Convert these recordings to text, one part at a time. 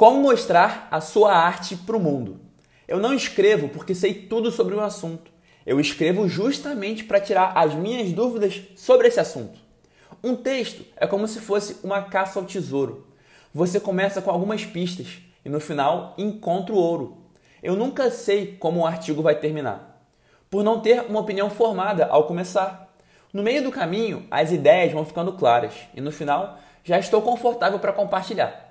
Como mostrar a sua arte para o mundo? Eu não escrevo porque sei tudo sobre um assunto. Eu escrevo justamente para tirar as minhas dúvidas sobre esse assunto. Um texto é como se fosse uma caça ao tesouro. Você começa com algumas pistas e no final encontra o ouro. Eu nunca sei como o artigo vai terminar, por não ter uma opinião formada ao começar. No meio do caminho, as ideias vão ficando claras e no final já estou confortável para compartilhar.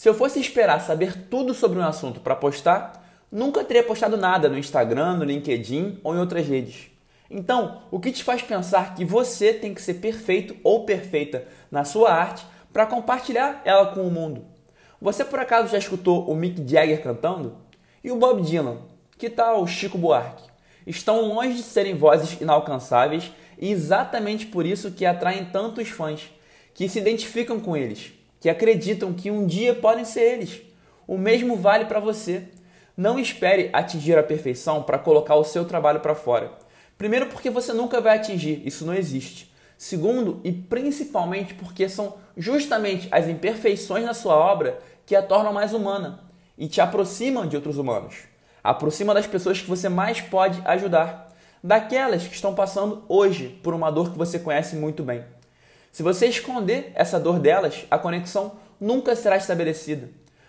Se eu fosse esperar saber tudo sobre um assunto para postar, nunca teria postado nada no Instagram, no LinkedIn ou em outras redes. Então, o que te faz pensar que você tem que ser perfeito ou perfeita na sua arte para compartilhar ela com o mundo? Você por acaso já escutou o Mick Jagger cantando? E o Bob Dylan? Que tal o Chico Buarque? Estão longe de serem vozes inalcançáveis e exatamente por isso que atraem tantos fãs, que se identificam com eles que acreditam que um dia podem ser eles. O mesmo vale para você. Não espere atingir a perfeição para colocar o seu trabalho para fora. Primeiro, porque você nunca vai atingir, isso não existe. Segundo, e principalmente porque são justamente as imperfeições na sua obra que a tornam mais humana e te aproximam de outros humanos. Aproxima das pessoas que você mais pode ajudar, daquelas que estão passando hoje por uma dor que você conhece muito bem. Se você esconder essa dor delas, a conexão nunca será estabelecida.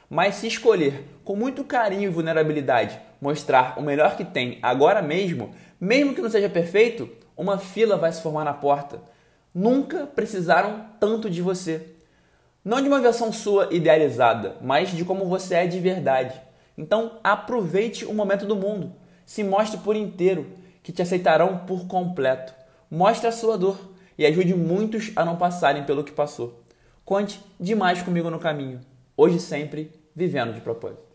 Mas se escolher com muito carinho e vulnerabilidade mostrar o melhor que tem agora mesmo, mesmo que não seja perfeito, uma fila vai se formar na porta. Nunca precisaram tanto de você. Não de uma versão sua idealizada, mas de como você é de verdade. Então aproveite o momento do mundo. Se mostre por inteiro, que te aceitarão por completo. Mostre a sua dor e ajude muitos a não passarem pelo que passou. Conte demais comigo no caminho. Hoje sempre, vivendo de propósito.